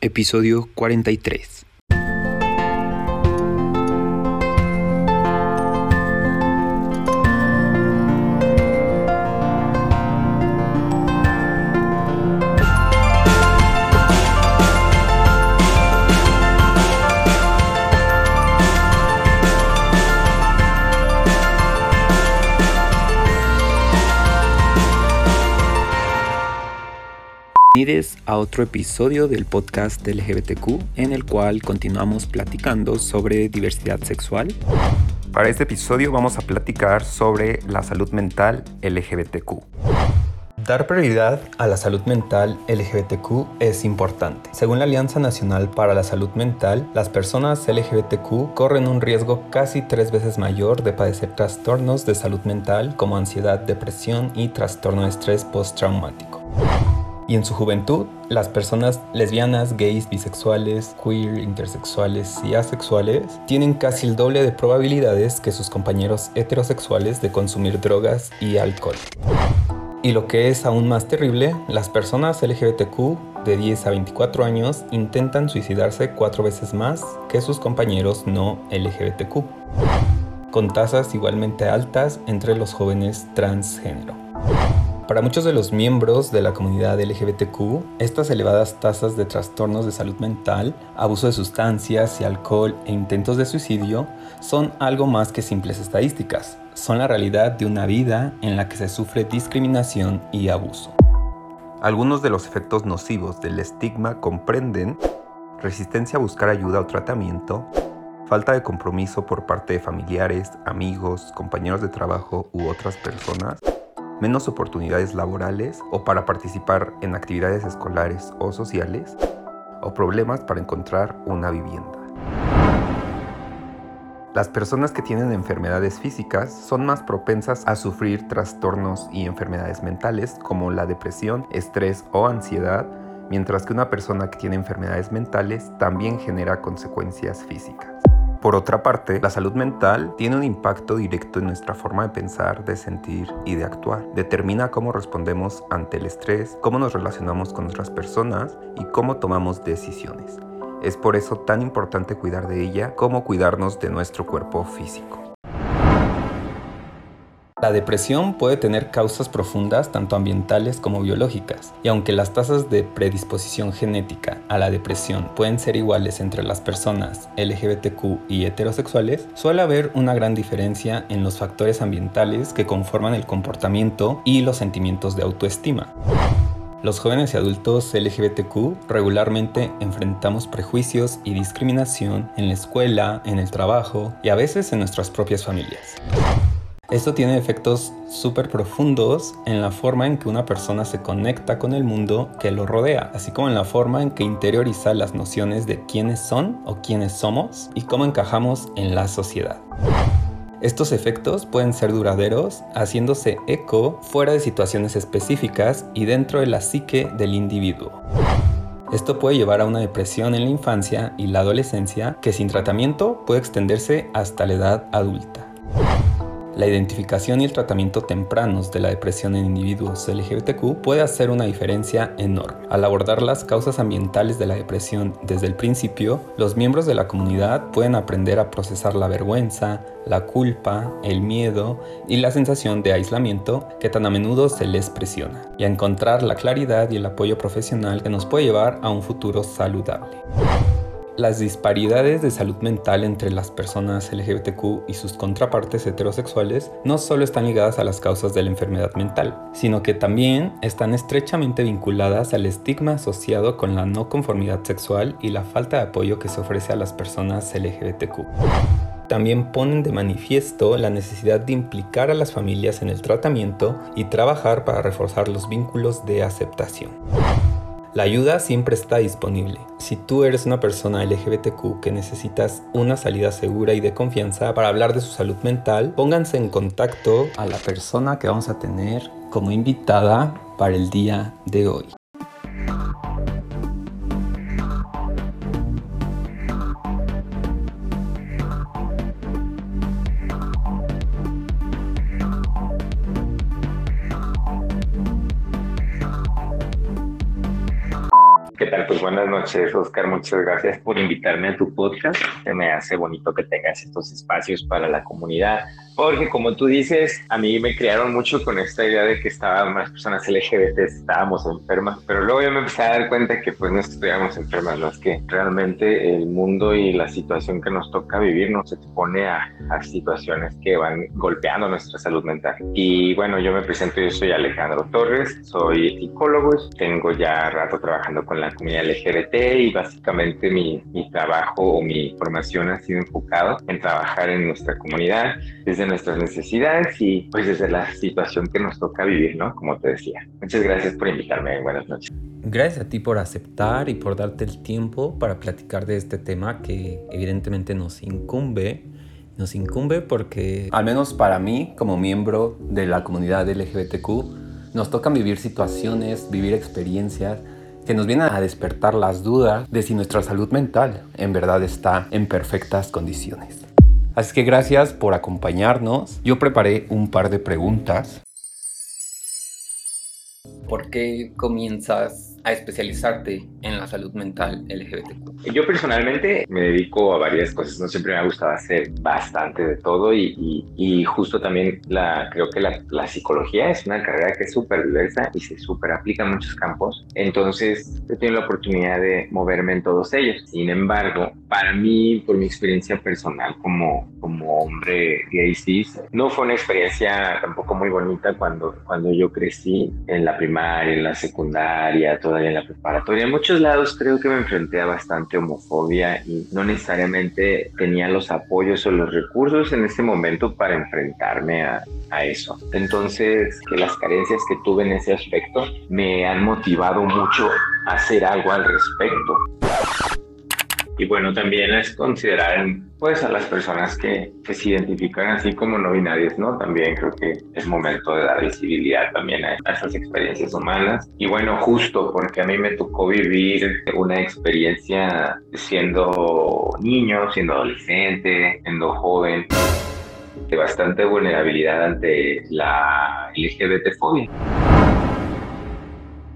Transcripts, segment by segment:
episodio 43. Bienvenidos a otro episodio del podcast LGBTQ en el cual continuamos platicando sobre diversidad sexual. Para este episodio vamos a platicar sobre la salud mental LGBTQ. Dar prioridad a la salud mental LGBTQ es importante. Según la Alianza Nacional para la Salud Mental, las personas LGBTQ corren un riesgo casi tres veces mayor de padecer trastornos de salud mental como ansiedad, depresión y trastorno de estrés postraumático. Y en su juventud, las personas lesbianas, gays, bisexuales, queer, intersexuales y asexuales tienen casi el doble de probabilidades que sus compañeros heterosexuales de consumir drogas y alcohol. Y lo que es aún más terrible, las personas LGBTQ de 10 a 24 años intentan suicidarse cuatro veces más que sus compañeros no LGBTQ, con tasas igualmente altas entre los jóvenes transgénero. Para muchos de los miembros de la comunidad LGBTQ, estas elevadas tasas de trastornos de salud mental, abuso de sustancias y alcohol e intentos de suicidio son algo más que simples estadísticas. Son la realidad de una vida en la que se sufre discriminación y abuso. Algunos de los efectos nocivos del estigma comprenden resistencia a buscar ayuda o tratamiento, falta de compromiso por parte de familiares, amigos, compañeros de trabajo u otras personas, menos oportunidades laborales o para participar en actividades escolares o sociales, o problemas para encontrar una vivienda. Las personas que tienen enfermedades físicas son más propensas a sufrir trastornos y enfermedades mentales como la depresión, estrés o ansiedad, mientras que una persona que tiene enfermedades mentales también genera consecuencias físicas. Por otra parte, la salud mental tiene un impacto directo en nuestra forma de pensar, de sentir y de actuar. Determina cómo respondemos ante el estrés, cómo nos relacionamos con otras personas y cómo tomamos decisiones. Es por eso tan importante cuidar de ella como cuidarnos de nuestro cuerpo físico. La depresión puede tener causas profundas tanto ambientales como biológicas, y aunque las tasas de predisposición genética a la depresión pueden ser iguales entre las personas LGBTQ y heterosexuales, suele haber una gran diferencia en los factores ambientales que conforman el comportamiento y los sentimientos de autoestima. Los jóvenes y adultos LGBTQ regularmente enfrentamos prejuicios y discriminación en la escuela, en el trabajo y a veces en nuestras propias familias. Esto tiene efectos súper profundos en la forma en que una persona se conecta con el mundo que lo rodea, así como en la forma en que interioriza las nociones de quiénes son o quiénes somos y cómo encajamos en la sociedad. Estos efectos pueden ser duraderos, haciéndose eco fuera de situaciones específicas y dentro de la psique del individuo. Esto puede llevar a una depresión en la infancia y la adolescencia que sin tratamiento puede extenderse hasta la edad adulta. La identificación y el tratamiento tempranos de la depresión en individuos LGBTQ puede hacer una diferencia enorme. Al abordar las causas ambientales de la depresión desde el principio, los miembros de la comunidad pueden aprender a procesar la vergüenza, la culpa, el miedo y la sensación de aislamiento que tan a menudo se les presiona, y a encontrar la claridad y el apoyo profesional que nos puede llevar a un futuro saludable. Las disparidades de salud mental entre las personas LGBTQ y sus contrapartes heterosexuales no solo están ligadas a las causas de la enfermedad mental, sino que también están estrechamente vinculadas al estigma asociado con la no conformidad sexual y la falta de apoyo que se ofrece a las personas LGBTQ también ponen de manifiesto la necesidad de implicar a las familias en el tratamiento y trabajar para reforzar los vínculos de aceptación. La ayuda siempre está disponible. Si tú eres una persona LGBTQ que necesitas una salida segura y de confianza para hablar de su salud mental, pónganse en contacto a la persona que vamos a tener como invitada para el día de hoy. Tal? Pues buenas noches, Oscar. Muchas gracias por invitarme a tu podcast. Se me hace bonito que tengas estos espacios para la comunidad porque como tú dices, a mí me criaron mucho con esta idea de que estaban más personas LGBT, estábamos enfermas, pero luego yo me empecé a dar cuenta que pues no estuviéramos enfermas, no es que realmente el mundo y la situación que nos toca vivir nos expone a, a situaciones que van golpeando nuestra salud mental. Y bueno, yo me presento, yo soy Alejandro Torres, soy psicólogo, tengo ya rato trabajando con la comunidad LGBT y básicamente mi, mi trabajo o mi formación ha sido enfocado en trabajar en nuestra comunidad desde nuestras necesidades y pues desde la situación que nos toca vivir, ¿no? Como te decía. Muchas gracias por invitarme. Buenas noches. Gracias a ti por aceptar y por darte el tiempo para platicar de este tema que evidentemente nos incumbe. Nos incumbe porque, al menos para mí, como miembro de la comunidad LGBTQ, nos tocan vivir situaciones, vivir experiencias que nos vienen a despertar las dudas de si nuestra salud mental en verdad está en perfectas condiciones. Así que gracias por acompañarnos. Yo preparé un par de preguntas. ¿Por qué comienzas a especializarte en la salud mental LGBTQ? Yo personalmente me dedico a varias cosas, no siempre me ha gustado hacer bastante de todo y, y, justo también la, creo que la, la psicología es una carrera que es súper diversa y se súper aplica en muchos campos, entonces he tenido la oportunidad de moverme en todos ellos. Sin embargo, para mí, por mi experiencia personal como, como hombre gay cis, no fue una experiencia tampoco muy bonita cuando, cuando yo crecí en la primaria, en la secundaria, todo todavía en la preparatoria. En muchos lados creo que me enfrenté a bastante homofobia y no necesariamente tenía los apoyos o los recursos en ese momento para enfrentarme a, a eso. Entonces, que las carencias que tuve en ese aspecto me han motivado mucho a hacer algo al respecto. Y bueno, también es considerar pues a las personas que, que, se identifican así como no binarias, ¿no? También creo que es momento de dar visibilidad también a, esas experiencias humanas. Y bueno, justo porque a mí me tocó vivir una experiencia siendo niño, siendo adolescente, siendo joven, de bastante vulnerabilidad ante la LGBT-fobia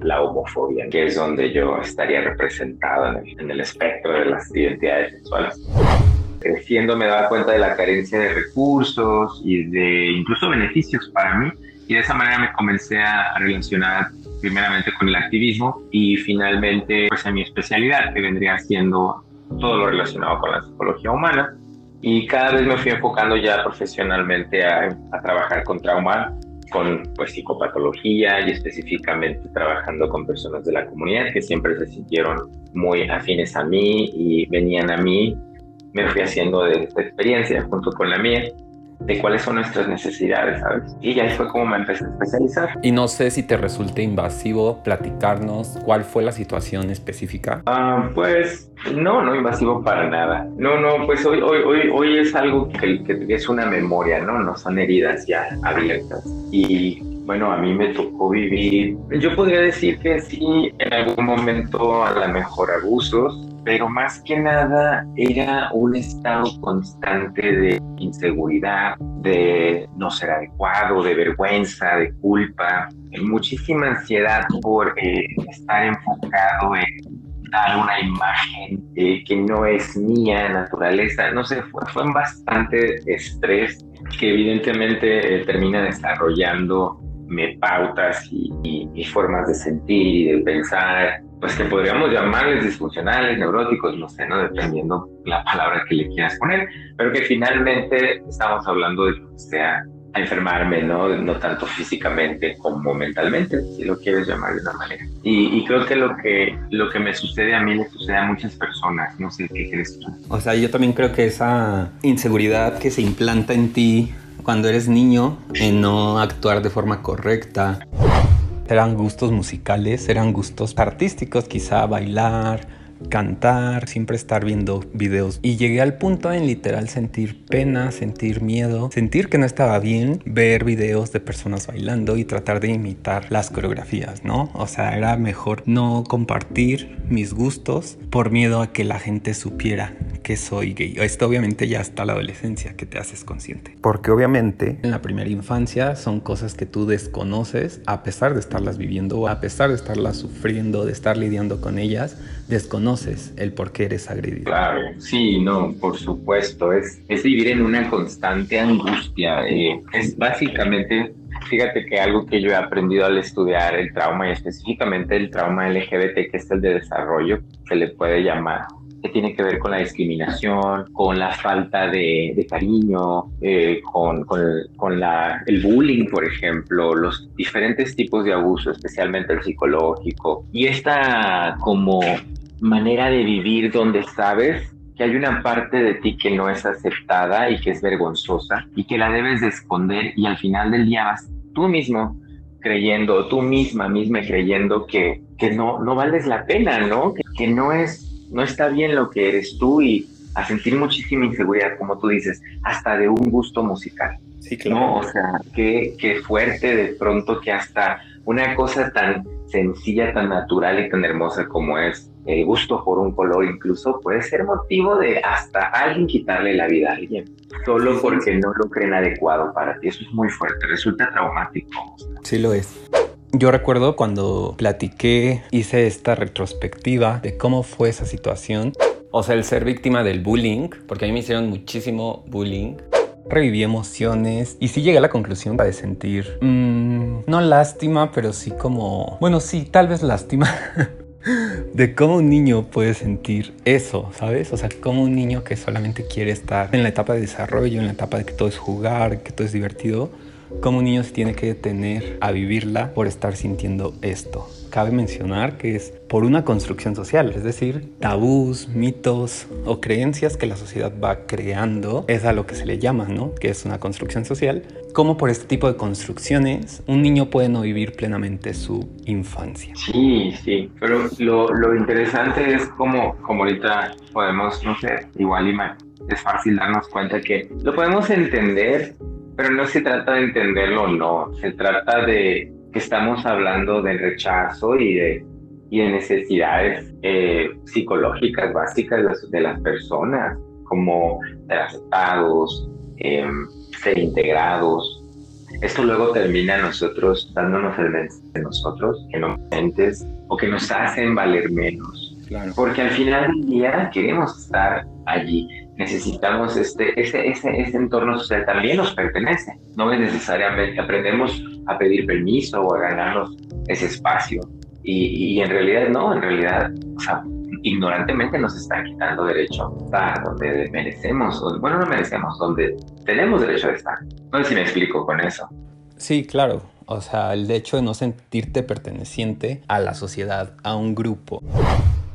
la homofobia, que es donde yo estaría representado en el, espectro de las identidades sexuales. Creciendo me daba cuenta de la carencia de recursos y de incluso beneficios para mí y de esa manera me comencé a relacionar primeramente con el activismo y finalmente pues a mi especialidad que vendría siendo todo lo relacionado con la psicología humana. Y cada vez me fui enfocando ya profesionalmente a, a trabajar con trauma con pues, psicopatología y específicamente trabajando con personas de la comunidad que siempre se sintieron muy afines a mí y venían a mí. Me fui haciendo de esta experiencia junto con la mía de cuáles son nuestras necesidades, ¿sabes? Y ya fue como me empecé a especializar. Y no sé si te resulta invasivo platicarnos cuál fue la situación específica. Ah, pues no, no invasivo para nada. No, no, pues hoy, hoy, hoy, hoy es algo que, que es una memoria, ¿no? No son heridas ya abiertas. Y bueno, a mí me tocó vivir, yo podría decir que sí, en algún momento a lo mejor abusos, pero más que nada era un estado constante de inseguridad, de no ser adecuado, de vergüenza, de culpa, muchísima ansiedad por eh, estar enfocado en dar una imagen eh, que no es mía, naturaleza, no sé, fue, fue bastante estrés que evidentemente eh, termina desarrollando me pautas y, y, formas de sentir y de pensar, pues que podríamos llamarles disfuncionales, neuróticos, no sé, ¿no? Dependiendo la palabra que le quieras poner, pero que finalmente estamos hablando de que sea a enfermarme, ¿no? No tanto físicamente como mentalmente, si lo quieres llamar de una manera. Y, creo que lo, que lo que me sucede a mí le sucede a muchas personas, no sé qué crees tú. O sea, yo también creo que esa inseguridad que se implanta en ti cuando eres niño en no actuar de forma correcta. Eran gustos musicales, eran gustos artísticos, quizá bailar, cantar, siempre estar viendo videos. Y llegué al punto en literal sentir pena, sentir miedo, sentir que no estaba bien ver videos de personas bailando y tratar de imitar las coreografías, ¿no? O sea, era mejor no compartir mis gustos por miedo a que la gente supiera que soy gay. Esto obviamente ya hasta la adolescencia que te haces consciente. Porque obviamente en la primera infancia son cosas que tú desconoces a pesar de estarlas viviendo, a pesar de estarlas sufriendo, de estar lidiando con ellas, desconoces el por qué eres agredido. Claro, sí, no, por supuesto. Es, es vivir en una constante angustia. Eh, es básicamente Fíjate que algo que yo he aprendido al estudiar el trauma y específicamente el trauma LGBT, que es el de desarrollo, se le puede llamar, que tiene que ver con la discriminación, con la falta de, cariño, eh, con, con, la, el bullying, por ejemplo, los diferentes tipos de abuso, especialmente el psicológico, y esta como manera de vivir donde sabes que hay una parte de ti que no es aceptada y que es vergonzosa y que la debes de esconder y al final del día vas tú mismo creyendo, tú misma misma creyendo que, que no, no vales la pena, ¿no? Que, que, no es, no está bien lo que eres tú y a sentir muchísima inseguridad, como tú dices, hasta de un gusto musical. Sí, claro. ¿no? O sea, qué, qué fuerte de pronto que hasta una cosa tan sencilla, tan natural y tan hermosa como es el gusto por un color incluso puede ser motivo de hasta alguien quitarle la vida a alguien, solo porque no lo creen adecuado para ti. Eso es muy fuerte, resulta traumático. Sí lo es. Yo recuerdo cuando platiqué, hice esta retrospectiva de cómo fue esa situación. O sea, el ser víctima del bullying, porque a mí me hicieron muchísimo bullying reviví emociones y sí llegué a la conclusión de sentir, mm, no lástima, pero sí como, bueno, sí, tal vez lástima. de cómo un niño puede sentir eso, ¿sabes? O sea, cómo un niño que solamente quiere estar en la etapa de desarrollo, en la etapa de que todo es jugar, que todo es divertido, cómo un niño se tiene que detener a vivirla por estar sintiendo esto cabe mencionar que es por una construcción social, es decir, tabús, mitos o creencias que la sociedad va creando, es a lo que se le llama, ¿no? Que es una construcción social. Como por este tipo de construcciones un niño puede no vivir plenamente su infancia. Sí, sí, pero lo, interesante es como, como ahorita podemos, no sé, igual es fácil darnos cuenta que lo podemos entender, pero no se trata de entenderlo no, se trata de que estamos hablando del rechazo y de, y de necesidades eh, psicológicas básicas de, las personas, como ser aceptados, em, ser integrados. Esto luego termina nosotros dándonos el mensaje de nosotros, que no mentes o que nos hacen valer menos. Porque al final del día queremos estar allí necesitamos este, ese, ese, ese entorno social también nos pertenece. No es necesariamente aprendemos a pedir permiso o a ganarnos ese espacio. Y, y en realidad no, en realidad, o sea, ignorantemente nos están quitando derecho a estar donde merecemos, o, bueno, no merecemos, donde tenemos derecho a estar. No sé si me explico con eso. Sí, claro. O sea, el hecho de no sentirte perteneciente a la sociedad, a un grupo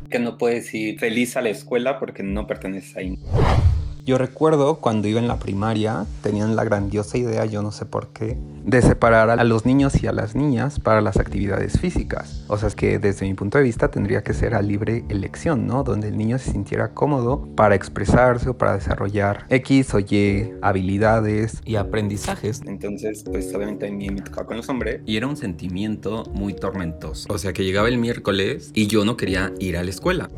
que no puedes ir feliz a la escuela porque no perteneces ahí. Yo recuerdo cuando iba en la primaria, tenían la grandiosa idea, yo no sé por qué, de separar a los niños y a las niñas para las actividades físicas. O sea, es que desde mi punto de vista tendría que ser a libre elección, ¿no? Donde el niño se sintiera cómodo para expresarse o para desarrollar X o Y habilidades y aprendizajes. Entonces, pues obviamente a mí me tocaba con los hombres y era un sentimiento muy tormentoso. O sea, que llegaba el miércoles y yo no quería ir a la escuela.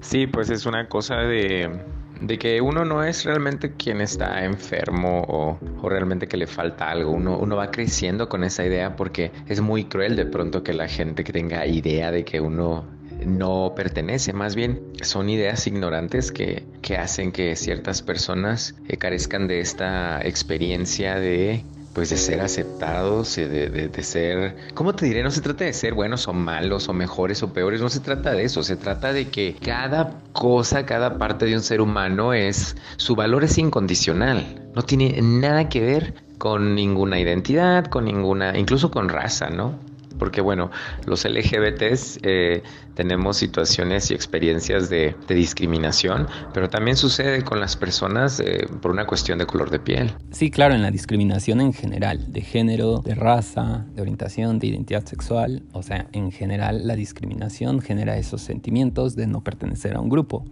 Sí, pues es una cosa de de que uno no es realmente quien está enfermo o, realmente que le falta algo. Uno, uno va creciendo con esa idea porque es muy cruel de pronto que la gente que tenga idea de que uno no pertenece, más bien son ideas ignorantes que, que hacen que ciertas personas eh, carezcan de esta experiencia de pues de ser aceptados, de, de, ser, ¿cómo te diré? No se trata de ser buenos o malos o mejores o peores, no se trata de eso, se trata de que cada cosa, cada parte de un ser humano es, su valor es incondicional, no tiene nada que ver con ninguna identidad, con ninguna, incluso con raza, ¿no? Porque bueno, los LGBTs eh, tenemos situaciones y experiencias de, discriminación, pero también sucede con las personas eh, por una cuestión de color de piel. Sí, claro, en la discriminación en general, de género, de raza, de orientación, de identidad sexual, o sea, en general la discriminación genera esos sentimientos de no pertenecer a un grupo.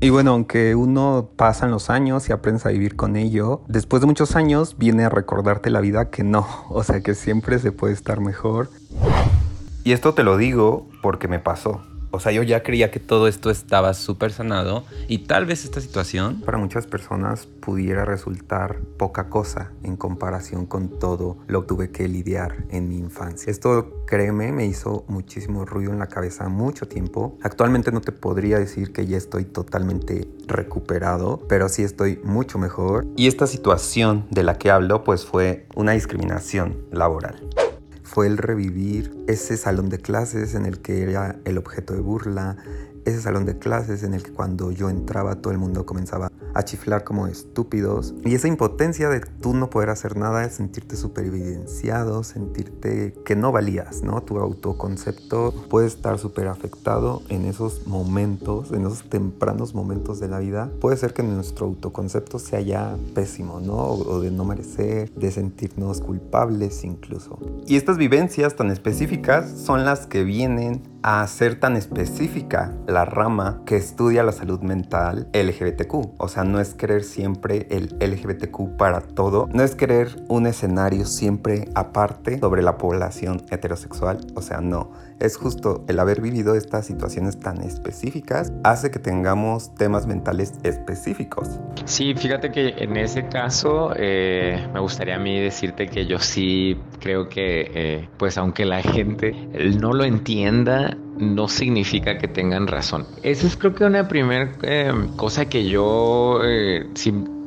Y bueno, aunque uno pasa en los años y aprendes a vivir con ello, después de muchos años viene a recordarte la vida que no, o sea que siempre se puede estar mejor. Y esto te lo digo porque me pasó. O sea, yo ya creía que todo esto estaba súper sanado y tal vez esta situación para muchas personas pudiera resultar poca cosa en comparación con todo lo que tuve que lidiar en mi infancia. Esto, créeme, me hizo muchísimo ruido en la cabeza mucho tiempo. Actualmente no te podría decir que ya estoy totalmente recuperado, pero sí estoy mucho mejor. Y esta situación de la que hablo pues fue una discriminación laboral fue el revivir ese salón de clases en el que era el objeto de burla, ese salón de clases en el que cuando yo entraba todo el mundo comenzaba a chiflar como estúpidos. Y esa impotencia de tú no poder hacer nada, sentirte súper evidenciado, sentirte que no valías, ¿no? Tu autoconcepto puede estar súper afectado en esos momentos, en esos tempranos momentos de la vida. Puede ser que nuestro autoconcepto sea ya pésimo, ¿no? O de no merecer, de sentirnos culpables incluso. Y estas vivencias tan específicas son las que vienen a ser tan específica la rama que estudia la salud mental LGBTQ. O sea, no es querer siempre el LGBTQ para todo, no es querer un escenario siempre aparte sobre la población heterosexual. O sea, no es justo el haber vivido estas situaciones tan específicas hace que tengamos temas mentales específicos. Sí, fíjate que en ese caso eh, me gustaría a mí decirte que yo sí creo que, eh, pues aunque la gente no lo entienda, no significa que tengan razón. Esa es creo que una primera eh, cosa que yo, eh,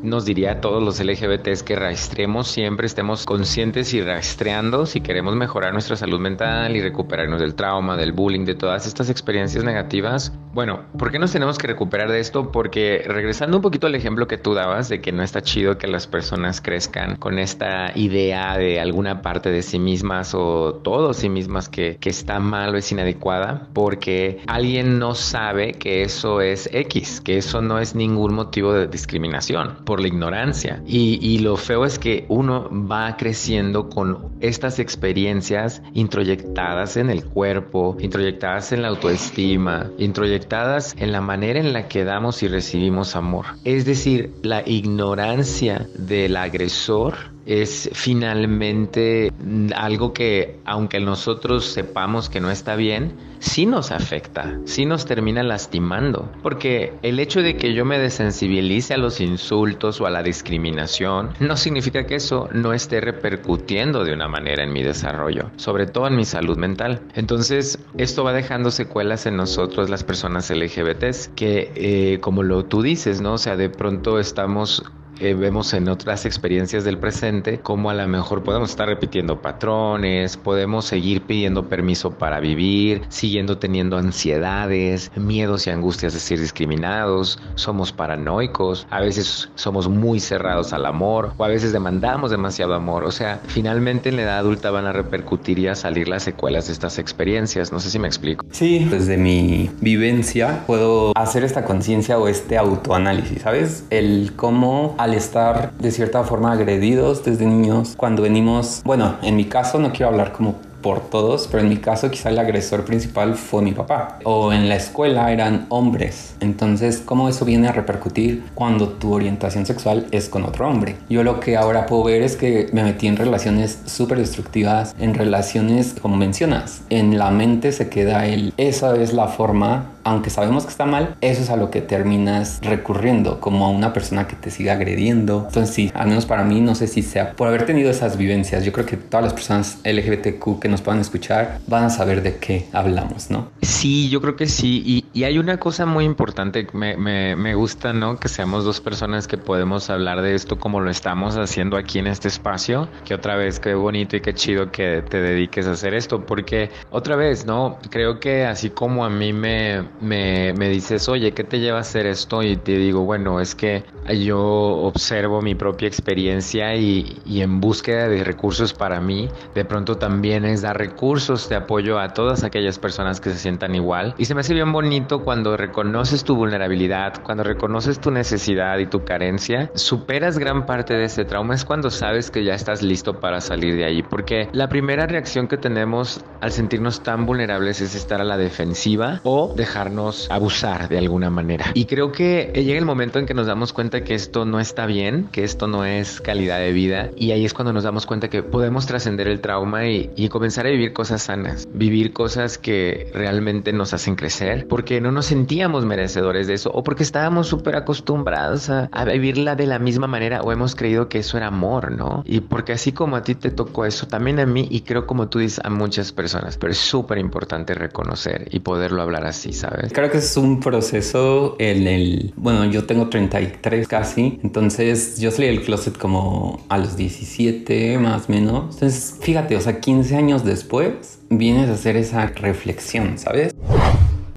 nos diría a todos los LGBTs que rastreemos siempre, estemos conscientes y rastreando si queremos mejorar nuestra salud mental y recuperarnos del trauma, del bullying, de todas estas experiencias negativas. Bueno, ¿por qué nos tenemos que recuperar de esto? Porque regresando un poquito al ejemplo que tú dabas de que no está chido que las personas crezcan con esta idea de alguna parte de sí mismas o todo sí mismas que, que está mal o es inadecuada, porque alguien no sabe que eso es X, que eso no es ningún motivo de discriminación por la ignorancia. Y, lo feo es que uno va creciendo con estas experiencias introyectadas en el cuerpo, introyectadas en la autoestima, introyectadas en la manera en la que damos y recibimos amor. Es decir, la ignorancia del agresor es finalmente algo que, aunque nosotros sepamos que no está bien, sí nos afecta, sí nos termina lastimando. Porque el hecho de que yo me desensibilice a los insultos o a la discriminación no significa que eso no esté repercutiendo de una manera en mi desarrollo, sobre todo en mi salud mental. Entonces, esto va dejando secuelas en nosotros, las personas LGBTs, que eh, como lo tú dices, ¿no? O sea, de pronto estamos eh, vemos en otras experiencias del presente como a lo mejor podemos estar repitiendo patrones, podemos seguir pidiendo permiso para vivir, siguiendo teniendo ansiedades, miedos y angustias de ser discriminados, somos paranoicos, a veces somos muy cerrados al amor o a veces demandamos demasiado amor. O sea, finalmente en la edad adulta van a repercutir y a salir las secuelas de estas experiencias. No sé si me explico. Sí, desde mi vivencia puedo hacer esta conciencia o este autoanálisis, ¿sabes? El cómo al estar de cierta forma agredidos desde niños, cuando venimos, bueno, en mi caso no quiero hablar como por todos, pero en mi caso quizá el agresor principal fue mi papá. O en la escuela eran hombres. Entonces, ¿cómo eso viene a repercutir cuando tu orientación sexual es con otro hombre? Yo lo que ahora puedo ver es que me metí en relaciones súper destructivas, en relaciones, como mencionas, en la mente se queda el, esa es la forma aunque sabemos que está mal, eso es a lo que terminas recurriendo, como a una persona que te siga agrediendo. Entonces sí, al menos para mí, no sé si sea por haber tenido esas vivencias. Yo creo que todas las personas LGBTQ que nos puedan escuchar van a saber de qué hablamos, ¿no? Sí, yo creo que sí. Y, hay una cosa muy importante, me, me gusta, ¿no? Que seamos dos personas que podemos hablar de esto como lo estamos haciendo aquí en este espacio. Que otra vez, qué bonito y qué chido que te dediques a hacer esto, porque otra vez, ¿no? Creo que así como a mí me, me, me, dices, oye, ¿qué te lleva a hacer esto? Y te digo, bueno, es que yo observo mi propia experiencia y, y, en búsqueda de recursos para mí, de pronto también es dar recursos de apoyo a todas aquellas personas que se sientan igual. Y se me hace bien bonito cuando reconoces tu vulnerabilidad, cuando reconoces tu necesidad y tu carencia, superas gran parte de ese trauma, es cuando sabes que ya estás listo para salir de ahí. Porque la primera reacción que tenemos al sentirnos tan vulnerables es estar a la defensiva o dejar abusar de alguna manera. Y creo que llega el momento en que nos damos cuenta que esto no está bien, que esto no es calidad de vida y ahí es cuando nos damos cuenta que podemos trascender el trauma y, y comenzar a vivir cosas sanas, vivir cosas que realmente nos hacen crecer, porque no nos sentíamos merecedores de eso o porque estábamos súper acostumbrados a, a, vivirla de la misma manera o hemos creído que eso era amor, ¿no? Y porque así como a ti te tocó eso, también a mí y creo como tú dices a muchas personas, pero es súper importante reconocer y poderlo hablar así, ¿sabes? Creo que es un proceso en el, bueno, yo tengo 33 casi, entonces yo salí del closet como a los 17 más o menos, entonces fíjate, o sea, 15 años después vienes a hacer esa reflexión, ¿sabes?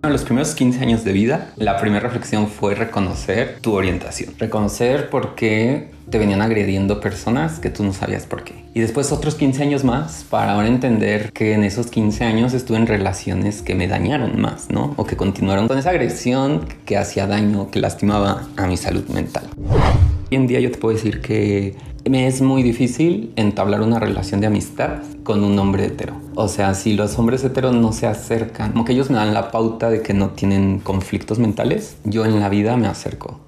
En los primeros 15 años de vida, la primera reflexión fue reconocer tu orientación. Reconocer por qué te venían agrediendo personas que tú no sabías por qué. Y después otros 15 años más para ahora entender que en esos 15 años estuve en relaciones que me dañaron más, ¿no? O que continuaron con esa agresión que hacía daño, que lastimaba a mi salud mental. Hoy en día yo te puedo decir que me es muy difícil entablar una relación de amistad con un hombre hetero. O sea, si los hombres heteros no se acercan, como que ellos me dan la pauta de que no tienen conflictos mentales, yo en la vida me acerco.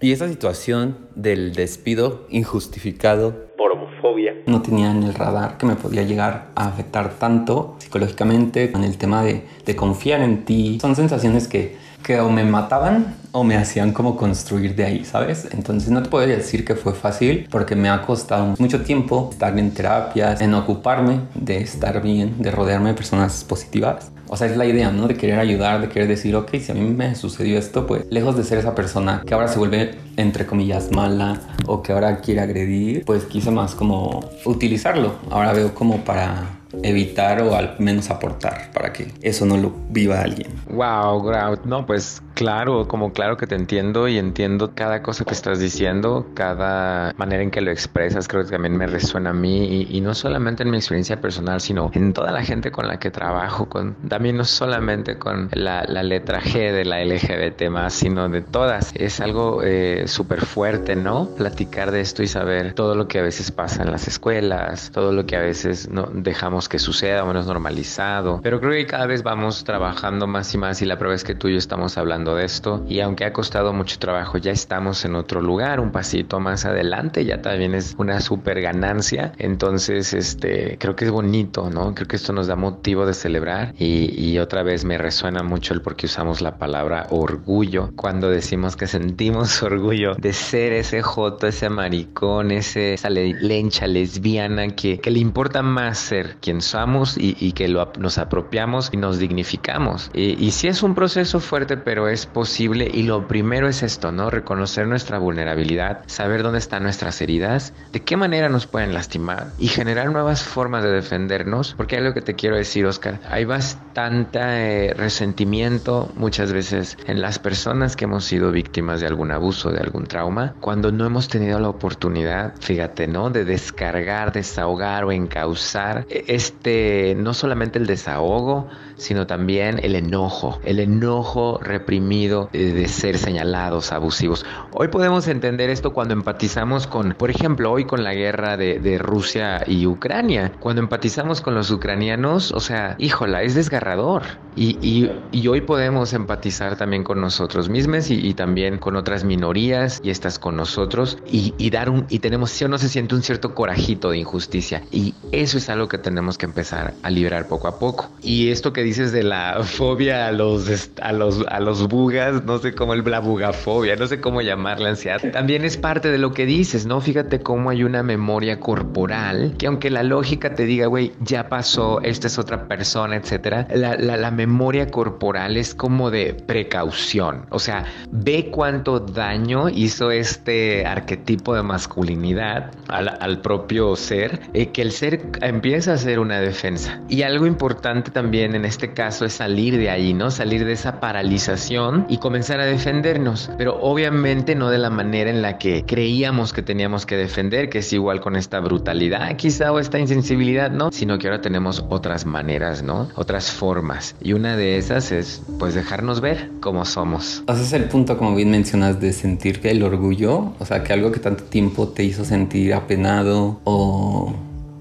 Y esa situación del despido injustificado por homofobia no tenía en el radar que me podía llegar a afectar tanto psicológicamente con el tema de, de confiar en ti. Son sensaciones que, que o me mataban o me hacían como construir de ahí, ¿sabes? Entonces no te puedo decir que fue fácil porque me ha costado mucho tiempo estar en terapias, en ocuparme de estar bien, de rodearme de personas positivas. O sea, es la idea, ¿no? De querer ayudar, de querer decir, ok, si a mí me sucedió esto, pues lejos de ser esa persona que ahora se vuelve, entre comillas, mala o que ahora quiere agredir, pues quise más como utilizarlo. Ahora veo como para evitar o al menos aportar para que eso no lo viva alguien. Wow, wow. No, pues claro, como claro que te entiendo y entiendo cada cosa que estás diciendo, cada manera en que lo expresas, creo que también me resuena a mí y, no solamente en mi experiencia personal, sino en toda la gente con la que trabajo, con también no solamente con la, la letra G de la LGBT más, sino de todas. Es algo eh, súper fuerte, ¿no? Platicar de esto y saber todo lo que a veces pasa en las escuelas, todo lo que a veces no dejamos que suceda o menos normalizado. Pero creo que cada vez vamos trabajando más y más y la prueba es que tú y yo estamos hablando de esto y aunque ha costado mucho trabajo ya estamos en otro lugar, un pasito más adelante, ya también es una super ganancia. Entonces, este, creo que es bonito, ¿no? Creo que esto nos da motivo de celebrar y, y otra vez me resuena mucho el por qué usamos la palabra orgullo cuando decimos que sentimos orgullo de ser ese joto, ese maricón, ese, esa lencha lesbiana que, que le importa más ser quien somos y, y que lo, nos apropiamos y nos dignificamos. Y, y sí es un proceso fuerte, pero es posible y lo primero es esto, ¿no? Reconocer nuestra vulnerabilidad, saber dónde están nuestras heridas, de qué manera nos pueden lastimar y generar nuevas formas de defendernos, porque hay algo que te quiero decir, Oscar, hay bastante eh, resentimiento muchas veces en las personas que hemos sido víctimas de algún abuso, de algún trauma, cuando no hemos tenido la oportunidad, fíjate, ¿no? De descargar, desahogar o encauzar este, no solamente el desahogo, sino también el enojo, el enojo reprimido de ser señalados, abusivos. Hoy podemos entender esto cuando empatizamos con, por ejemplo, hoy con la guerra de, Rusia y Ucrania, cuando empatizamos con los ucranianos, o sea, híjola, es desgarrador. Y, y, y hoy podemos empatizar también con nosotros mismos y, también con otras minorías y estas con nosotros y dar un, y tenemos, si o no se siente un cierto corajito de injusticia. Y eso es algo que tenemos que empezar a liberar poco a poco. Y esto que dices de la fobia a los, a los, a los bugas, no sé cómo la bugafobia, no sé cómo llamarla ansiedad, también es parte de lo que dices, ¿no? Fíjate cómo hay una memoria corporal que aunque la lógica te diga, güey, ya pasó, esta es otra persona, etcétera, la, la, la memoria corporal es como de precaución, o sea, ve cuánto daño hizo este arquetipo de masculinidad al, al propio ser, eh, que el ser empieza a ser una defensa. Y algo importante también en este caso es salir de ahí, ¿no? Salir de esa paralización y comenzar a defendernos, pero obviamente no de la manera en la que creíamos que teníamos que defender, que es igual con esta brutalidad quizá o esta insensibilidad, ¿no? Sino que ahora tenemos otras maneras, ¿no? Otras formas. Y una de esas es pues dejarnos ver como somos. Ese es el punto, como bien mencionas, de sentir que el orgullo, o sea, que algo que tanto tiempo te hizo sentir apenado o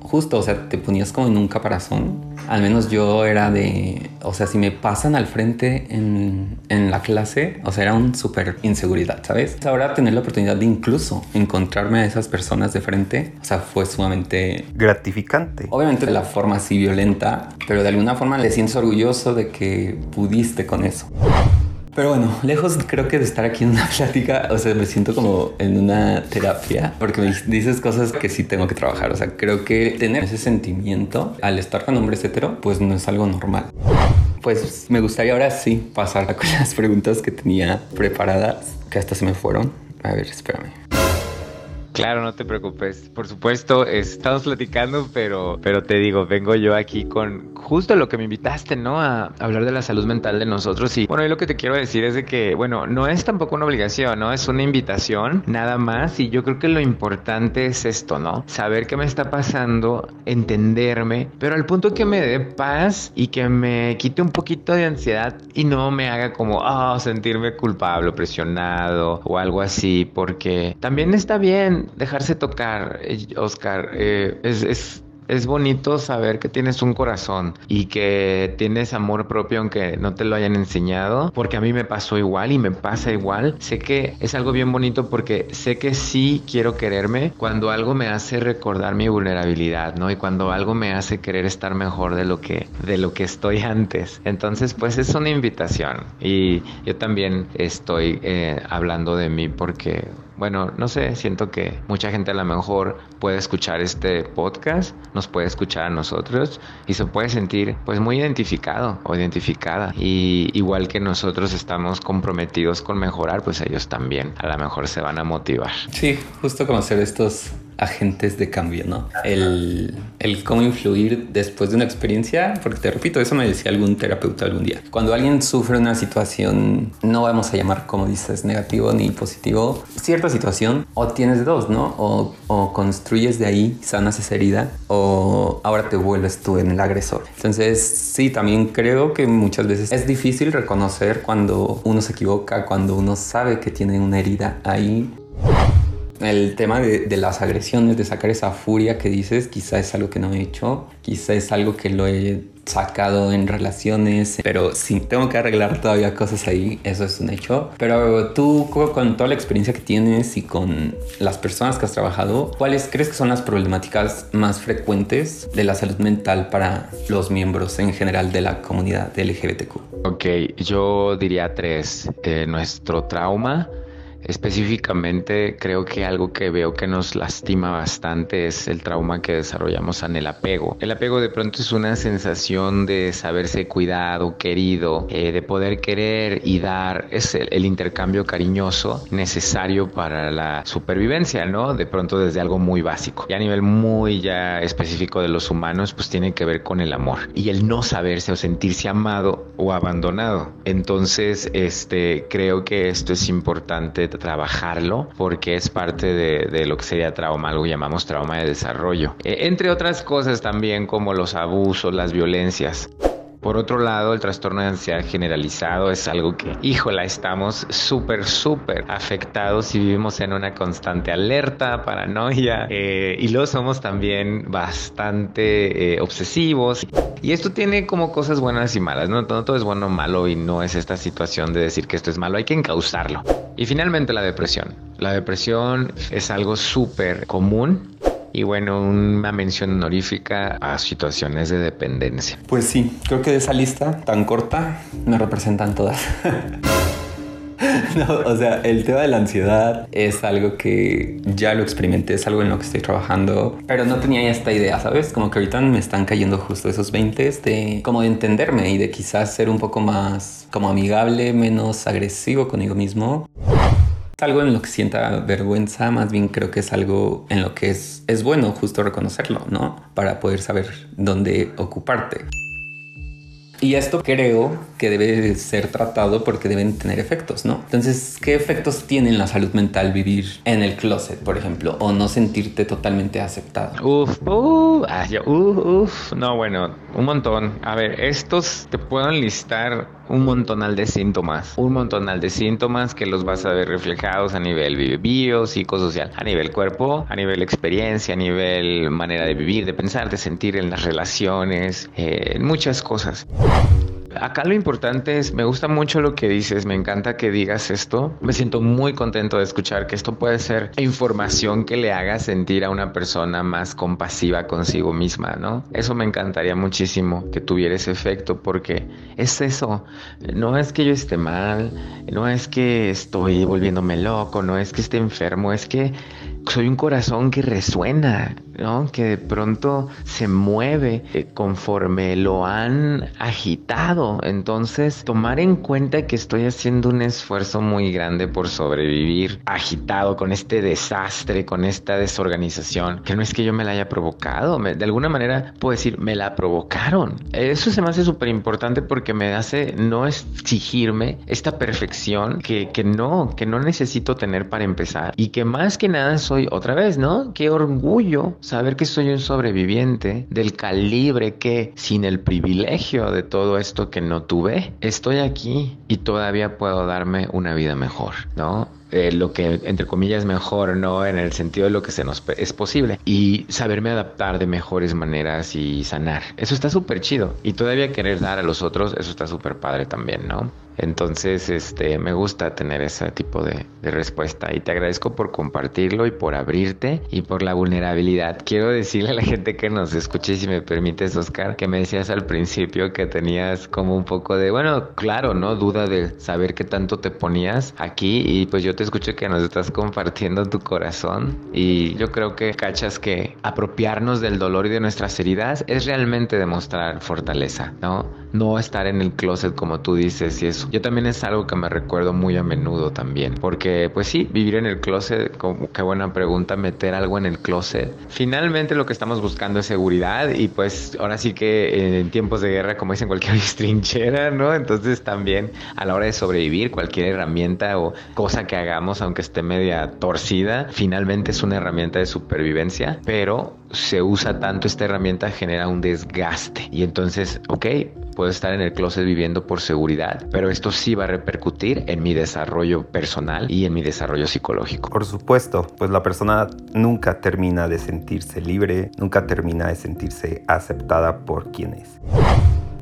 justo, o sea, te ponías como en un caparazón. Al menos yo era de, o sea, si me pasan al frente en, en la clase, o sea, era un súper inseguridad, ¿sabes? Ahora tener la oportunidad de incluso encontrarme a esas personas de frente, o sea, fue sumamente gratificante. Obviamente de la forma así violenta, pero de alguna forma le sientes orgulloso de que pudiste con eso. Pero bueno, lejos creo que de estar aquí en una plática, o sea, me siento como en una terapia, porque me dices cosas que sí tengo que trabajar. O sea, creo que tener ese sentimiento al estar con hombres hetero, pues no es algo normal. Pues me gustaría ahora sí pasar las preguntas que tenía preparadas, que hasta se me fueron. A ver, espérame. Claro, no te preocupes. Por supuesto, estamos platicando, pero, pero te digo, vengo yo aquí con justo lo que me invitaste, ¿no? A hablar de la salud mental de nosotros. Y bueno, lo que te quiero decir es que, bueno, no es tampoco una obligación, ¿no? Es una invitación, nada más. Y yo creo que lo importante es esto, ¿no? Saber qué me está pasando, entenderme, pero al punto que me dé paz y que me quite un poquito de ansiedad y no me haga como, oh, sentirme culpable, presionado o algo así, porque también está bien dejarse tocar, eh, Oscar. Eh, es, es, es bonito saber que tienes un corazón y que tienes amor propio aunque no te lo hayan enseñado, porque a mí me pasó igual y me pasa igual. Sé que es algo bien bonito porque sé que sí quiero quererme cuando algo me hace recordar mi vulnerabilidad, ¿no? Y cuando algo me hace querer estar mejor de lo que de lo que estoy antes. Entonces, pues es una invitación y yo también estoy eh, hablando de mí porque bueno, no sé, siento que mucha gente a lo mejor puede escuchar este podcast, nos puede escuchar a nosotros y se puede sentir pues muy identificado o identificada. Y igual que nosotros estamos comprometidos con mejorar, pues ellos también a lo mejor se van a motivar. Sí, justo conocer estos agentes de cambio, ¿no? El, el, cómo influir después de una experiencia, porque te repito, eso me decía algún terapeuta algún día. Cuando alguien sufre una situación, no vamos a llamar, como dices, negativo ni positivo, cierta situación, o tienes dos, ¿no? O, o construyes de ahí, sanas esa herida, o ahora te vuelves tú en el agresor. Entonces, sí, también creo que muchas veces es difícil reconocer cuando uno se equivoca, cuando uno sabe que tiene una herida ahí el tema de, las agresiones, de sacar esa furia que dices, quizá es algo que no he hecho, quizá es algo que lo he sacado en relaciones, pero sí, tengo que arreglar todavía cosas ahí, eso es un hecho. Pero tú, con toda la experiencia que tienes y con las personas que has trabajado, ¿cuáles crees que son las problemáticas más frecuentes de la salud mental para los miembros en general de la comunidad LGBTQ? Ok, yo diría tres. Eh, nuestro trauma, Específicamente creo que algo que veo que nos lastima bastante es el trauma que desarrollamos en el apego. El apego de pronto es una sensación de saberse cuidado, querido, eh, de poder querer y dar. Es el, intercambio cariñoso necesario para la supervivencia, ¿no? De pronto desde algo muy básico. Y a nivel muy ya específico de los humanos, pues tiene que ver con el amor y el no saberse o sentirse amado o abandonado. Entonces, este, creo que esto es importante trabajarlo porque es parte de, lo que sería trauma, algo que llamamos trauma de desarrollo. E, entre otras cosas también como los abusos, las violencias. Por otro lado, el trastorno de ansiedad generalizado es algo que, híjola, estamos súper, súper afectados y vivimos en una constante alerta, paranoia, eh, y lo somos también bastante eh, obsesivos. Y esto tiene como cosas buenas y malas, ¿no? No todo es bueno o malo y no es esta situación de decir que esto es malo, hay que encauzarlo. Y finalmente la depresión. La depresión es algo súper común y bueno, una mención honorífica a situaciones de dependencia. Pues sí, creo que de esa lista tan corta me representan todas. No, o sea, el tema de la ansiedad es algo que ya lo experimenté, es algo en lo que estoy trabajando, pero no tenía esta idea, ¿sabes? Como que ahorita me están cayendo justo esos 20 de como de entenderme y de quizás ser un poco más como amigable, menos agresivo conmigo mismo algo en lo que sienta vergüenza, más bien creo que es algo en lo que es, es bueno justo reconocerlo, ¿no? Para poder saber dónde ocuparte. Y esto creo que debe ser tratado porque deben tener efectos, ¿no? Entonces, ¿qué efectos tiene en la salud mental vivir en el closet, por ejemplo, o no sentirte totalmente aceptado? Uf, uh, uf, no, bueno, un montón. A ver, estos te puedo listar un montonal de síntomas, un montonal de síntomas que los vas a ver reflejados a nivel bio, psicosocial, a nivel cuerpo, a nivel experiencia, a nivel manera de vivir, de pensar, de sentir en las relaciones, eh, en muchas cosas. Acá lo importante es, me gusta mucho lo que dices, me encanta que digas esto. Me siento muy contento de escuchar que esto puede ser información que le haga sentir a una persona más compasiva consigo misma, ¿no? Eso me encantaría muchísimo que tuviera ese efecto porque es eso. No es que yo esté mal, no es que estoy volviéndome loco, no es que esté enfermo, es que soy un corazón que resuena, ¿no? Que de pronto se mueve eh, conforme lo han agitado. Entonces, tomar en cuenta que estoy haciendo un esfuerzo muy grande por sobrevivir agitado con este desastre, con esta desorganización, que no es que yo me la haya provocado, de alguna manera puedo decir, me la provocaron. Eso se me hace súper importante porque me hace no exigirme esta perfección que, que no, que no necesito tener para empezar y que más que nada soy otra vez, ¿no? Qué orgullo saber que soy un sobreviviente del calibre que, sin el privilegio de todo esto que no tuve, estoy aquí y todavía puedo darme una vida mejor, ¿no? Eh, lo que entre comillas mejor, ¿no? En el sentido de lo que se nos es posible. Y saberme adaptar de mejores maneras y sanar. Eso está súper chido. Y todavía querer dar a los otros, eso está súper padre también, ¿no? Entonces, este, me gusta tener ese tipo de, respuesta y te agradezco por compartirlo y por abrirte y por la vulnerabilidad. Quiero decirle a la gente que nos escuche, si me permites, Oscar, que me decías al principio que tenías como un poco de, bueno, claro, ¿no? Duda de saber qué tanto te ponías aquí y pues yo te escucho que nos estás compartiendo tu corazón y yo creo que cachas que apropiarnos del dolor y de nuestras heridas es realmente demostrar fortaleza, ¿no? No estar en el closet como tú dices y eso yo también es algo que me recuerdo muy a menudo también, porque pues sí, vivir en el closet, qué buena pregunta, meter algo en el closet. Finalmente lo que estamos buscando es seguridad y pues ahora sí que en tiempos de guerra, como dicen, cualquier trinchera, ¿no? Entonces también a la hora de sobrevivir, cualquier herramienta o cosa que hagamos, aunque esté media torcida, finalmente es una herramienta de supervivencia, pero se usa tanto esta herramienta genera un desgaste y entonces, ok, puedo estar en el closet viviendo por seguridad, pero esto sí va a repercutir en mi desarrollo personal y en mi desarrollo psicológico. Por supuesto, pues la persona nunca termina de sentirse libre, nunca termina de sentirse aceptada por quien es.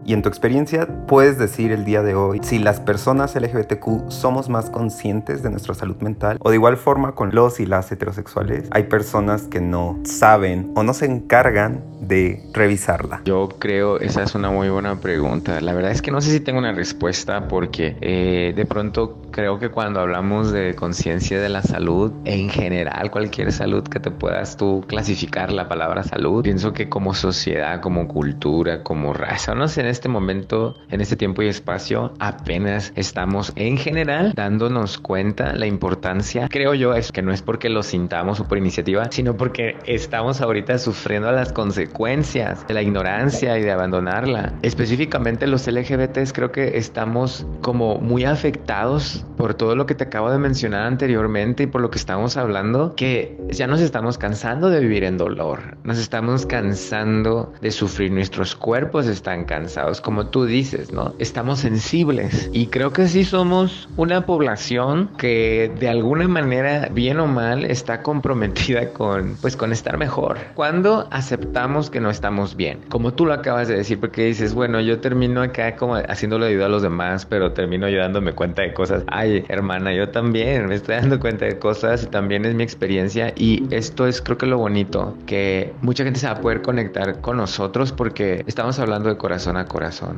Y en tu experiencia, puedes decir el día de hoy si las personas LGBTQ somos más conscientes de nuestra salud mental o de igual forma con los y las heterosexuales hay personas que no saben o no se encargan de revisarla. Yo creo esa es una muy buena pregunta. La verdad es que no sé si tengo una respuesta porque eh, de pronto creo que cuando hablamos de conciencia de la salud en general, cualquier salud que te puedas tú clasificar la palabra salud, pienso que como sociedad, como cultura, como raza, no sé, este momento, en este tiempo y espacio, apenas estamos en general dándonos cuenta la importancia, creo yo, es que no es porque lo sintamos o por iniciativa, sino porque estamos ahorita sufriendo las consecuencias de la ignorancia y de abandonarla. Específicamente los LGBTs creo que estamos como muy afectados por todo lo que te acabo de mencionar anteriormente y por lo que estamos hablando, que ya nos estamos cansando de vivir en dolor, nos estamos cansando de sufrir, nuestros cuerpos están cansados como tú dices, ¿no? Estamos sensibles y creo que sí somos una población que de alguna manera, bien o mal, está comprometida con, pues, con estar mejor. Cuando aceptamos que no estamos bien, como tú lo acabas de decir, porque dices, bueno, yo termino acá como haciéndole ayuda a los demás, pero termino yo dándome cuenta de cosas. Ay, hermana, yo también me estoy dando cuenta de cosas y también es mi experiencia y esto es creo que lo bonito, que mucha gente se va a poder conectar con nosotros porque estamos hablando de corazón a corazón,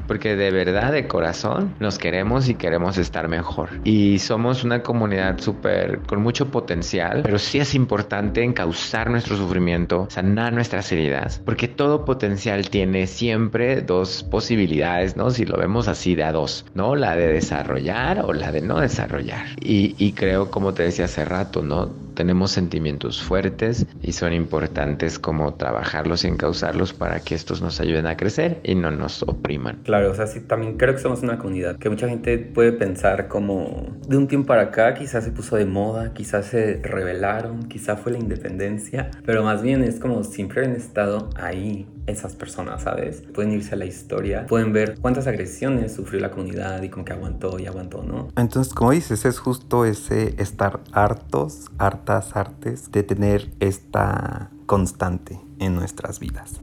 porque de verdad de corazón nos queremos y queremos estar mejor. Y somos una comunidad súper con mucho potencial, pero sí es importante encauzar nuestro sufrimiento, sanar nuestras heridas, porque todo potencial tiene siempre dos posibilidades, ¿no? Si lo vemos así de a dos, ¿no? La de desarrollar o la de no desarrollar. Y, y creo, como te decía hace rato, ¿no? Tenemos sentimientos fuertes y son importantes como trabajarlos y encauzarlos para que estos nos ayuden a crecer y no nos opriman. Claro, o sea, sí, también creo que somos una comunidad que mucha gente puede pensar como de un tiempo para acá quizás se puso de moda, quizás se rebelaron, quizás fue la independencia, pero más bien es como siempre han estado ahí esas personas, ¿sabes? Pueden irse a la historia, pueden ver cuántas agresiones sufrió la comunidad y como que aguantó y aguantó, ¿no? Entonces, como dices, es justo ese estar hartos, hartas, artes de tener esta constante en nuestras vidas.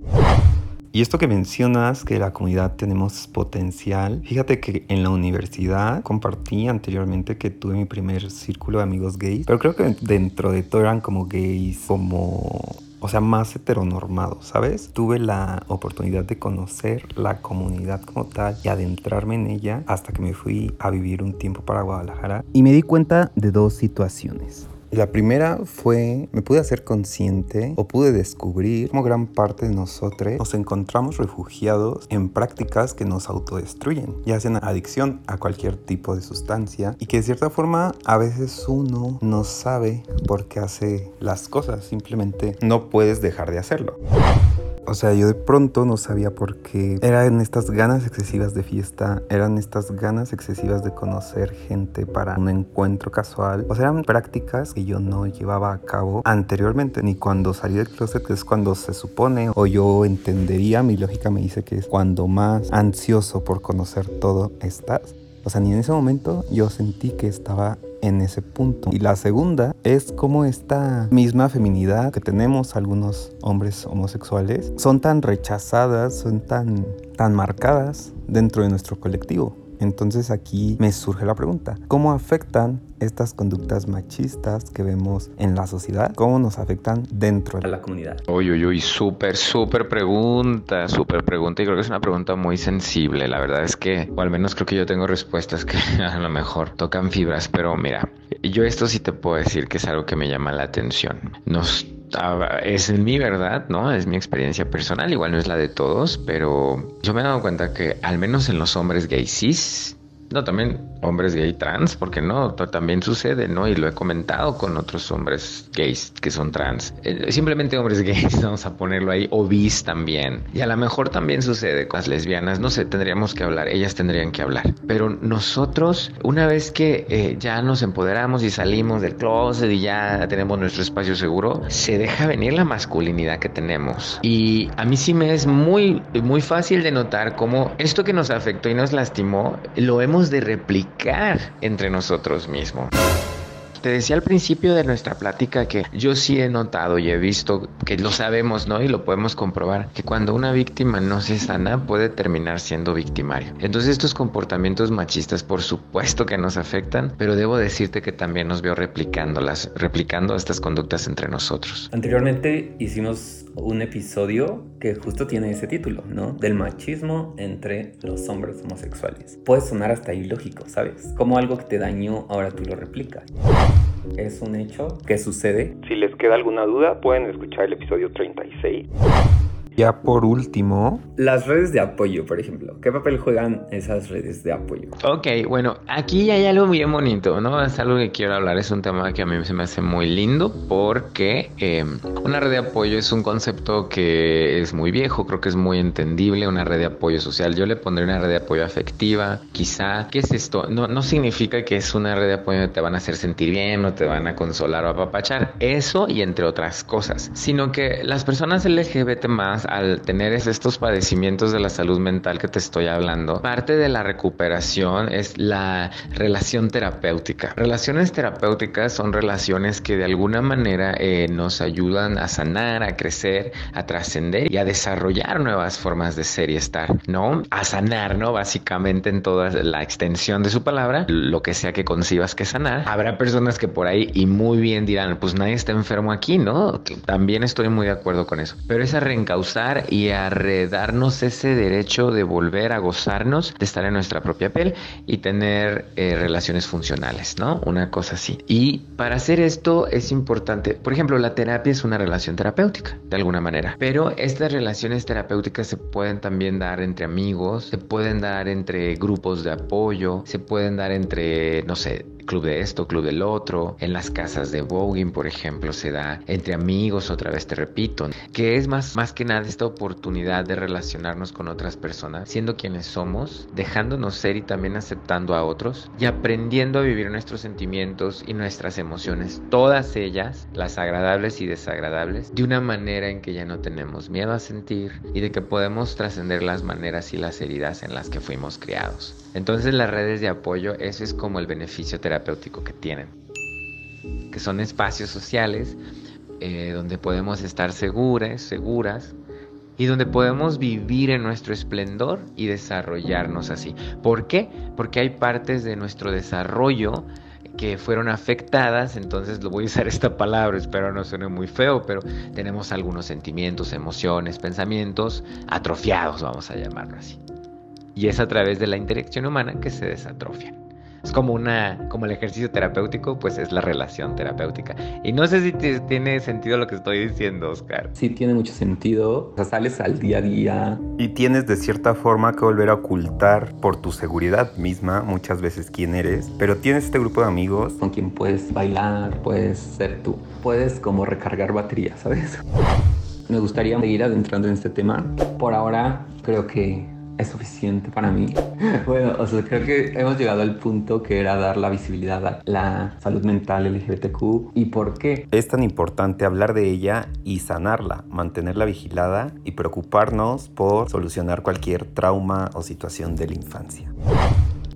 Y esto que mencionas, que la comunidad tenemos potencial, fíjate que en la universidad compartí anteriormente que tuve mi primer círculo de amigos gays, pero creo que dentro de todo eran como gays, como o sea, más heteronormado, ¿sabes? Tuve la oportunidad de conocer la comunidad como tal y adentrarme en ella hasta que me fui a vivir un tiempo para Guadalajara y me di cuenta de dos situaciones. La primera fue, me pude hacer consciente o pude descubrir cómo gran parte de nosotros nos encontramos refugiados en prácticas que nos autodestruyen, ya sean adicción a cualquier tipo de sustancia y que de cierta forma a veces uno no sabe por qué hace las cosas, simplemente no puedes dejar de hacerlo. O sea, yo de pronto no sabía por qué. Eran estas ganas excesivas de fiesta, eran estas ganas excesivas de conocer gente para un encuentro casual. O sea, eran prácticas que yo no llevaba a cabo anteriormente, ni cuando salí del closet, que es cuando se supone, o yo entendería, mi lógica me dice que es cuando más ansioso por conocer todo estás. O sea, ni en ese momento yo sentí que estaba en ese punto. Y la segunda es como esta misma feminidad que tenemos algunos hombres homosexuales son tan rechazadas, son tan, tan marcadas dentro de nuestro colectivo. Entonces aquí me surge la pregunta, ¿cómo afectan estas conductas machistas que vemos en la sociedad, cómo nos afectan dentro de la comunidad? Uy, uy, uy, súper, súper pregunta, súper pregunta y creo que es una pregunta muy sensible. La verdad es que, o al menos creo que yo tengo respuestas que a lo mejor tocan fibras, pero mira, yo esto sí te puedo decir que es algo que me llama la atención. Nos es mi verdad, ¿no? Es mi experiencia personal, igual no es la de todos, pero yo me he dado cuenta que al menos en los hombres gays no, también hombres gay trans, porque no, también sucede, ¿no? Y lo he comentado con otros hombres gays que son trans. Eh, simplemente hombres gays, vamos a ponerlo ahí, o bis también. Y a lo mejor también sucede con las lesbianas, no sé, tendríamos que hablar, ellas tendrían que hablar. Pero nosotros, una vez que eh, ya nos empoderamos y salimos del closet y ya tenemos nuestro espacio seguro, se deja venir la masculinidad que tenemos. Y a mí sí me es muy, muy fácil de notar cómo esto que nos afectó y nos lastimó, lo hemos de replicar entre nosotros mismos. Te decía al principio de nuestra plática que yo sí he notado y he visto que lo sabemos, ¿no? Y lo podemos comprobar, que cuando una víctima no se sana puede terminar siendo victimario. Entonces estos comportamientos machistas por supuesto que nos afectan, pero debo decirte que también nos veo replicándolas, replicando estas conductas entre nosotros. Anteriormente hicimos un episodio que justo tiene ese título, ¿no? Del machismo entre los hombres homosexuales. Puede sonar hasta ilógico, ¿sabes? Como algo que te dañó, ahora tú lo replicas es un hecho que sucede. Si les queda alguna duda, pueden escuchar el episodio 36. Ya por último. Las redes de apoyo, por ejemplo. ¿Qué papel juegan esas redes de apoyo? Ok, bueno, aquí hay algo bien bonito, ¿no? Es algo que quiero hablar. Es un tema que a mí se me hace muy lindo porque em, una red de apoyo es un concepto que es muy viejo, creo que es muy entendible. Una red de apoyo social. Yo le pondré una red de apoyo afectiva, quizá. ¿Qué es esto? No, no significa que es una red de apoyo que te van a hacer sentir bien o te van a consolar o apapachar. Eso y entre otras cosas. Sino que las personas LGBT más al tener estos padecimientos de la salud mental que te estoy hablando, parte de la recuperación es la relación terapéutica. Relaciones terapéuticas son relaciones que de alguna manera eh, nos ayudan a sanar, a crecer, a trascender y a desarrollar nuevas formas de ser y estar, ¿no? A sanar, ¿no? Básicamente en toda la extensión de su palabra, lo que sea que concibas que sanar. Habrá personas que por ahí y muy bien dirán, pues nadie está enfermo aquí, ¿no? También estoy muy de acuerdo con eso. Pero esa reencausación y a redarnos ese derecho de volver a gozarnos de estar en nuestra propia piel y tener eh, relaciones funcionales, ¿no? Una cosa así. Y para hacer esto es importante, por ejemplo, la terapia es una relación terapéutica, de alguna manera, pero estas relaciones terapéuticas se pueden también dar entre amigos, se pueden dar entre grupos de apoyo, se pueden dar entre, no sé, club de esto, club del otro, en las casas de voguing, por ejemplo, se da entre amigos, otra vez te repito, que es más, más que nada esta oportunidad de relacionarnos con otras personas, siendo quienes somos, dejándonos ser y también aceptando a otros y aprendiendo a vivir nuestros sentimientos y nuestras emociones, todas ellas, las agradables y desagradables, de una manera en que ya no tenemos miedo a sentir y de que podemos trascender las maneras y las heridas en las que fuimos criados. Entonces las redes de apoyo, eso es como el beneficio terapéutico que tienen, que son espacios sociales eh, donde podemos estar seguras, seguras, y donde podemos vivir en nuestro esplendor y desarrollarnos así. ¿Por qué? Porque hay partes de nuestro desarrollo que fueron afectadas, entonces lo voy a usar esta palabra, espero no suene muy feo, pero tenemos algunos sentimientos, emociones, pensamientos atrofiados, vamos a llamarlo así. Y es a través de la interacción humana que se desatrofian. Es como una, como el ejercicio terapéutico, pues es la relación terapéutica. Y no sé si tiene sentido lo que estoy diciendo, Oscar. Sí, tiene mucho sentido. O sea, sales al día a día. Y tienes de cierta forma que volver a ocultar por tu seguridad misma muchas veces quién eres. Pero tienes este grupo de amigos con quien puedes bailar, puedes ser tú. Puedes como recargar batería, ¿sabes? Me gustaría seguir adentrando en este tema. Por ahora creo que es suficiente para mí. Bueno, o sea, creo que hemos llegado al punto que era dar la visibilidad a la salud mental LGBTQ y por qué. Es tan importante hablar de ella y sanarla, mantenerla vigilada y preocuparnos por solucionar cualquier trauma o situación de la infancia.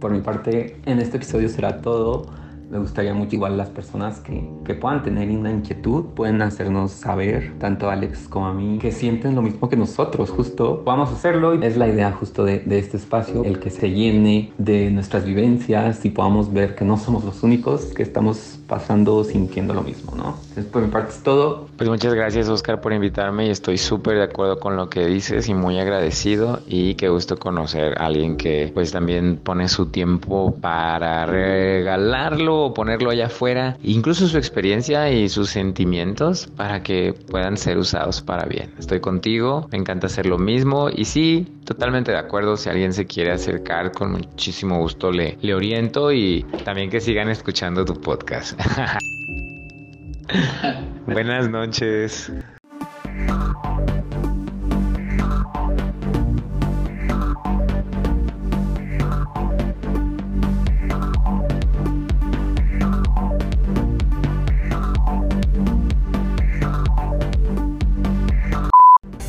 Por mi parte, en este episodio será todo me gustaría mucho igual las personas que, que, puedan tener una inquietud, pueden hacernos saber, tanto a Alex como a mí, que sienten lo mismo que nosotros, justo vamos a hacerlo. Es la idea justo de, de este espacio, el que se llene de nuestras vivencias y podamos ver que no somos los únicos que estamos pasando sintiendo lo mismo, ¿no? Entonces, por mi parte es todo. Pues muchas gracias, Oscar, por invitarme y estoy súper de acuerdo con lo que dices y muy agradecido y qué gusto conocer a alguien que pues también pone su tiempo para regalarlo ponerlo allá afuera, incluso su experiencia y sus sentimientos para que puedan ser usados para bien. Estoy contigo, me encanta hacer lo mismo y sí, totalmente de acuerdo, si alguien se quiere acercar, con muchísimo gusto le, le oriento y también que sigan escuchando tu podcast. Buenas noches.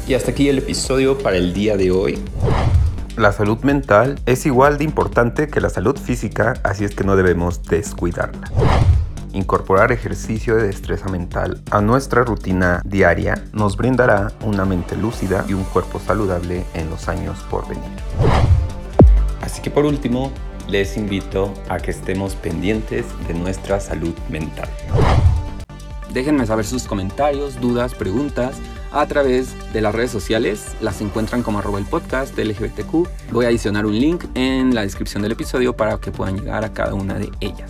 Y hasta aquí el episodio para el día de hoy. La salud mental es igual de importante que la salud física, así es que no debemos descuidarla. Incorporar ejercicio de destreza mental a nuestra rutina diaria nos brindará una mente lúcida y un cuerpo saludable en los años por venir. Así que por último, les invito a que estemos pendientes de nuestra salud mental. Déjenme saber sus comentarios, dudas, preguntas a través de las redes sociales. Las encuentran como arroba el podcast LGBTQ. Voy a adicionar un link en la descripción del episodio para que puedan llegar a cada una de ellas.